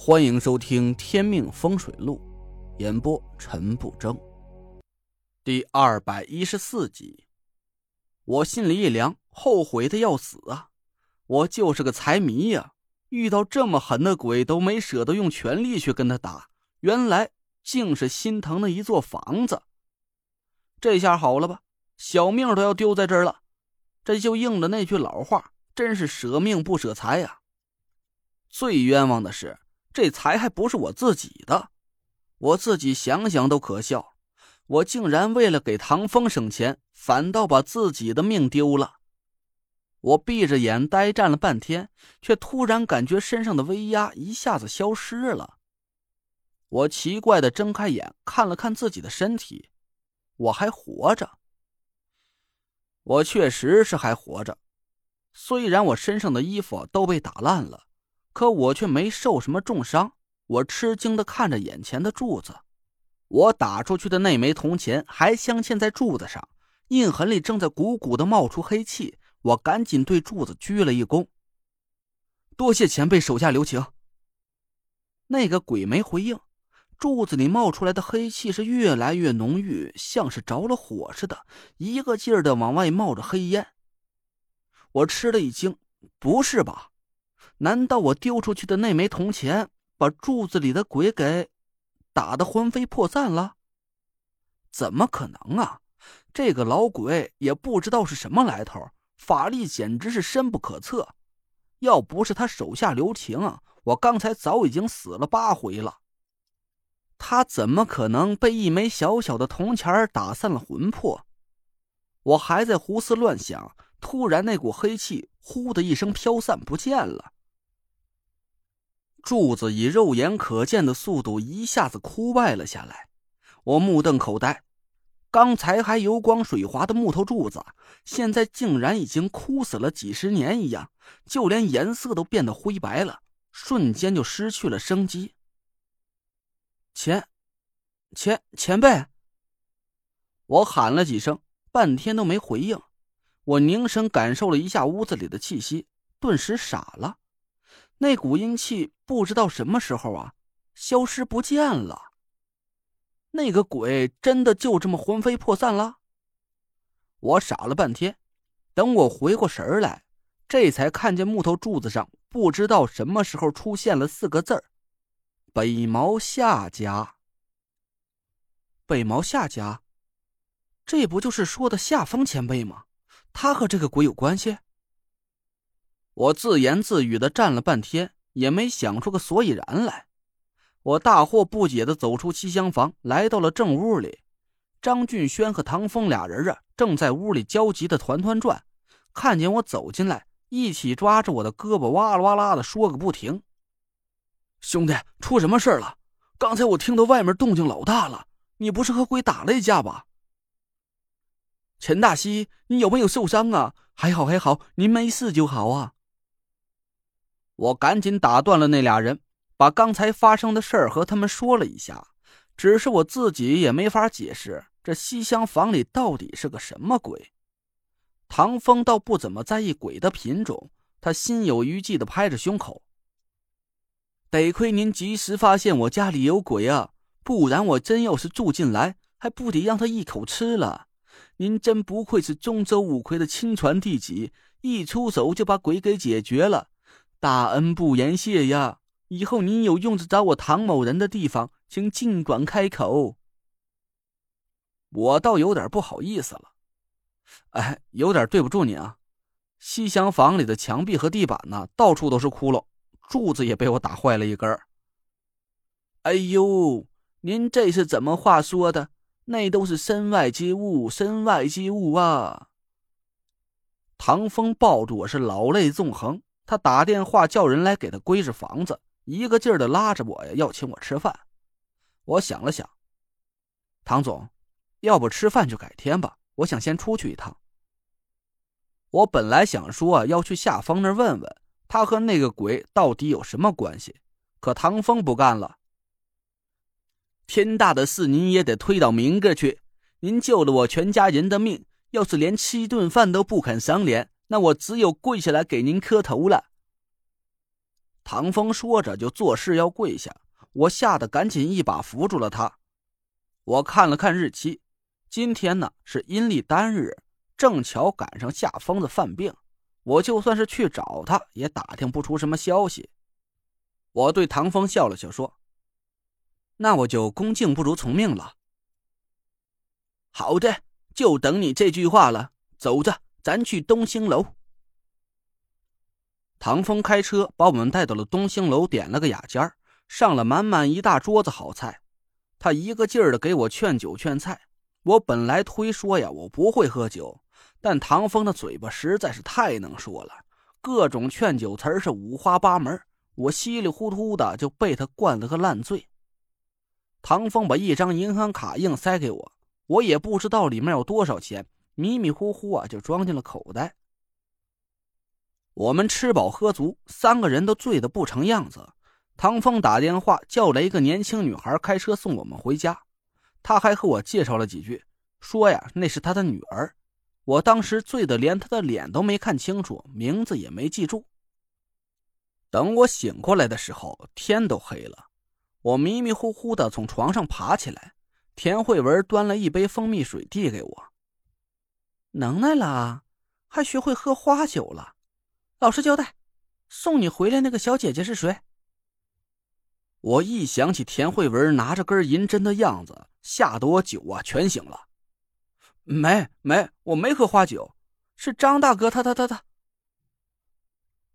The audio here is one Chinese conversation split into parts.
欢迎收听《天命风水录》，演播陈不争。第二百一十四集，我心里一凉，后悔的要死啊！我就是个财迷呀，遇到这么狠的鬼都没舍得用全力去跟他打，原来竟是心疼的一座房子。这下好了吧，小命都要丢在这儿了，这就应了那句老话，真是舍命不舍财呀！最冤枉的是。这财还不是我自己的，我自己想想都可笑。我竟然为了给唐风省钱，反倒把自己的命丢了。我闭着眼呆站了半天，却突然感觉身上的威压一下子消失了。我奇怪的睁开眼，看了看自己的身体，我还活着。我确实是还活着，虽然我身上的衣服都被打烂了。可我却没受什么重伤，我吃惊的看着眼前的柱子，我打出去的那枚铜钱还镶嵌在柱子上，印痕里正在鼓鼓的冒出黑气。我赶紧对柱子鞠了一躬，多谢前辈手下留情。那个鬼没回应，柱子里冒出来的黑气是越来越浓郁，像是着了火似的，一个劲儿的往外冒着黑烟。我吃了一惊，不是吧？难道我丢出去的那枚铜钱把柱子里的鬼给打得魂飞魄散了？怎么可能啊！这个老鬼也不知道是什么来头，法力简直是深不可测。要不是他手下留情，我刚才早已经死了八回了。他怎么可能被一枚小小的铜钱打散了魂魄？我还在胡思乱想，突然那股黑气“呼”的一声飘散不见了。柱子以肉眼可见的速度一下子枯败了下来，我目瞪口呆。刚才还油光水滑的木头柱子，现在竟然已经枯死了几十年一样，就连颜色都变得灰白了，瞬间就失去了生机。前，前前辈，我喊了几声，半天都没回应。我凝神感受了一下屋子里的气息，顿时傻了。那股阴气不知道什么时候啊，消失不见了。那个鬼真的就这么魂飞魄散了？我傻了半天，等我回过神来，这才看见木头柱子上不知道什么时候出现了四个字儿：“北毛下家。”北毛下家，这不就是说的夏风前辈吗？他和这个鬼有关系？我自言自语的站了半天，也没想出个所以然来。我大惑不解的走出西厢房，来到了正屋里。张俊轩和唐风俩人啊，正在屋里焦急的团团转。看见我走进来，一起抓着我的胳膊，哇啦哇啦的说个不停：“兄弟，出什么事了？刚才我听到外面动静老大了，你不是和鬼打了一架吧？”陈大西，你有没有受伤啊？还好还好，您没事就好啊。我赶紧打断了那俩人，把刚才发生的事儿和他们说了一下。只是我自己也没法解释，这西厢房里到底是个什么鬼。唐风倒不怎么在意鬼的品种，他心有余悸的拍着胸口：“得亏您及时发现我家里有鬼啊，不然我真要是住进来，还不得让他一口吃了。您真不愧是中州五魁的亲传弟子，一出手就把鬼给解决了。”大恩不言谢呀！以后您有用得着我唐某人的地方，请尽管开口。我倒有点不好意思了，哎，有点对不住你啊。西厢房里的墙壁和地板呢，到处都是窟窿，柱子也被我打坏了一根。哎呦，您这是怎么话说的？那都是身外之物，身外之物啊！唐风抱住我，是老泪纵横。他打电话叫人来给他归置房子，一个劲儿的拉着我呀，要请我吃饭。我想了想，唐总，要不吃饭就改天吧，我想先出去一趟。我本来想说要去夏风那儿问问他和那个鬼到底有什么关系，可唐风不干了。天大的事您也得推到明个去，您救了我全家人的命，要是连吃顿饭都不肯赏脸。那我只有跪下来给您磕头了。唐风说着就作势要跪下，我吓得赶紧一把扶住了他。我看了看日期，今天呢是阴历单日，正巧赶上夏疯子犯病，我就算是去找他，也打听不出什么消息。我对唐风笑了笑说：“那我就恭敬不如从命了。”好的，就等你这句话了。走着，咱去东兴楼。唐风开车把我们带到了东兴楼，点了个雅间上了满满一大桌子好菜。他一个劲儿的给我劝酒劝菜。我本来推说呀，我不会喝酒，但唐风的嘴巴实在是太能说了，各种劝酒词是五花八门。我稀里糊涂的就被他灌了个烂醉。唐风把一张银行卡硬塞给我。我也不知道里面有多少钱，迷迷糊糊啊就装进了口袋。我们吃饱喝足，三个人都醉得不成样子。唐风打电话叫来一个年轻女孩开车送我们回家，他还和我介绍了几句，说呀那是他的女儿。我当时醉得连他的脸都没看清楚，名字也没记住。等我醒过来的时候，天都黑了，我迷迷糊糊的从床上爬起来。田慧文端了一杯蜂蜜水递给我，能耐了，还学会喝花酒了。老实交代，送你回来那个小姐姐是谁？我一想起田慧文拿着根银针的样子，吓得我酒啊全醒了。没没，我没喝花酒，是张大哥他他他他。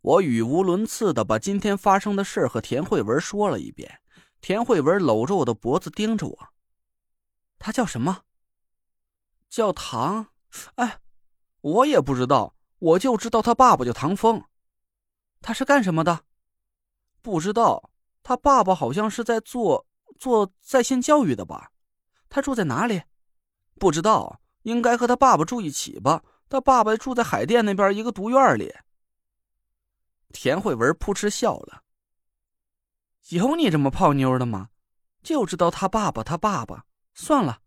我语无伦次的把今天发生的事和田慧文说了一遍。田慧文搂着我的脖子，盯着我。他叫什么？叫唐。哎，我也不知道，我就知道他爸爸叫唐风。他是干什么的？不知道。他爸爸好像是在做做在线教育的吧？他住在哪里？不知道，应该和他爸爸住一起吧。他爸爸住在海淀那边一个独院里。田慧文扑哧笑了。有你这么泡妞的吗？就知道他爸爸，他爸爸。算了，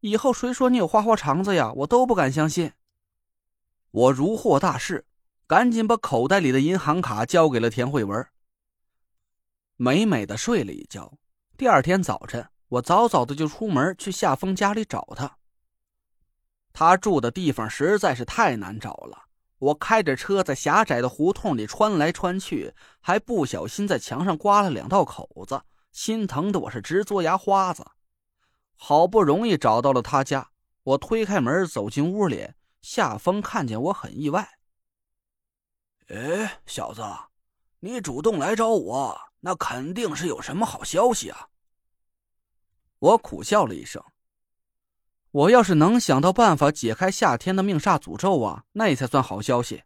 以后谁说你有花花肠子呀，我都不敢相信。我如获大赦，赶紧把口袋里的银行卡交给了田慧文，美美的睡了一觉。第二天早晨，我早早的就出门去夏风家里找他。他住的地方实在是太难找了，我开着车在狭窄的胡同里穿来穿去，还不小心在墙上刮了两道口子，心疼的我是直嘬牙花子。好不容易找到了他家，我推开门走进屋里，夏风看见我很意外。哎，小子，你主动来找我，那肯定是有什么好消息啊！我苦笑了一声。我要是能想到办法解开夏天的命煞诅咒啊，那才算好消息。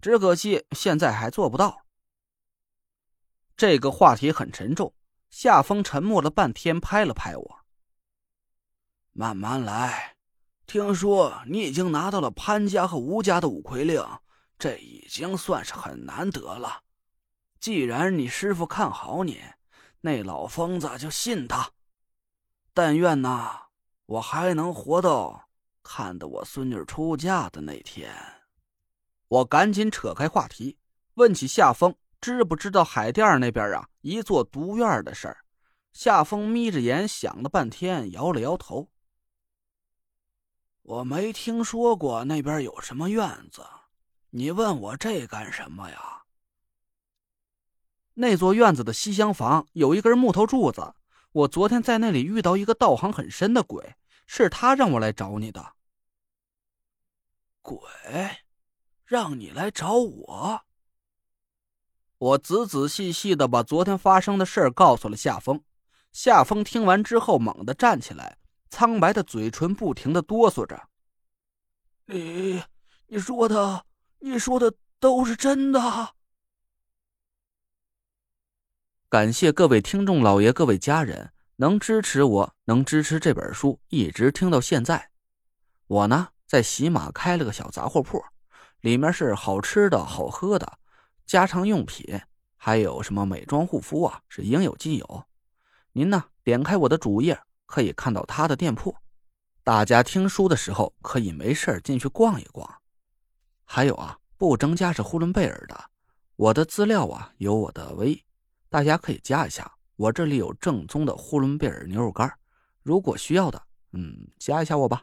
只可惜现在还做不到。这个话题很沉重，夏风沉默了半天，拍了拍我。慢慢来，听说你已经拿到了潘家和吴家的五魁令，这已经算是很难得了。既然你师傅看好你，那老疯子就信他。但愿呐，我还能活到看到我孙女出嫁的那天。我赶紧扯开话题，问起夏风知不知道海淀那边啊一座独院的事儿。夏风眯着眼想了半天，摇了摇头。我没听说过那边有什么院子，你问我这干什么呀？那座院子的西厢房有一根木头柱子，我昨天在那里遇到一个道行很深的鬼，是他让我来找你的。鬼，让你来找我？我仔仔细细的把昨天发生的事告诉了夏风。夏风听完之后，猛地站起来。苍白的嘴唇不停的哆嗦着。你，你说的，你说的都是真的。感谢各位听众老爷、各位家人能支持我，能支持这本书一直听到现在。我呢，在喜马开了个小杂货铺，里面是好吃的好喝的，家常用品，还有什么美妆护肤啊，是应有尽有。您呢，点开我的主页。可以看到他的店铺，大家听书的时候可以没事进去逛一逛。还有啊，不争家是呼伦贝尔的，我的资料啊有我的微，大家可以加一下。我这里有正宗的呼伦贝尔牛肉干，如果需要的，嗯，加一下我吧。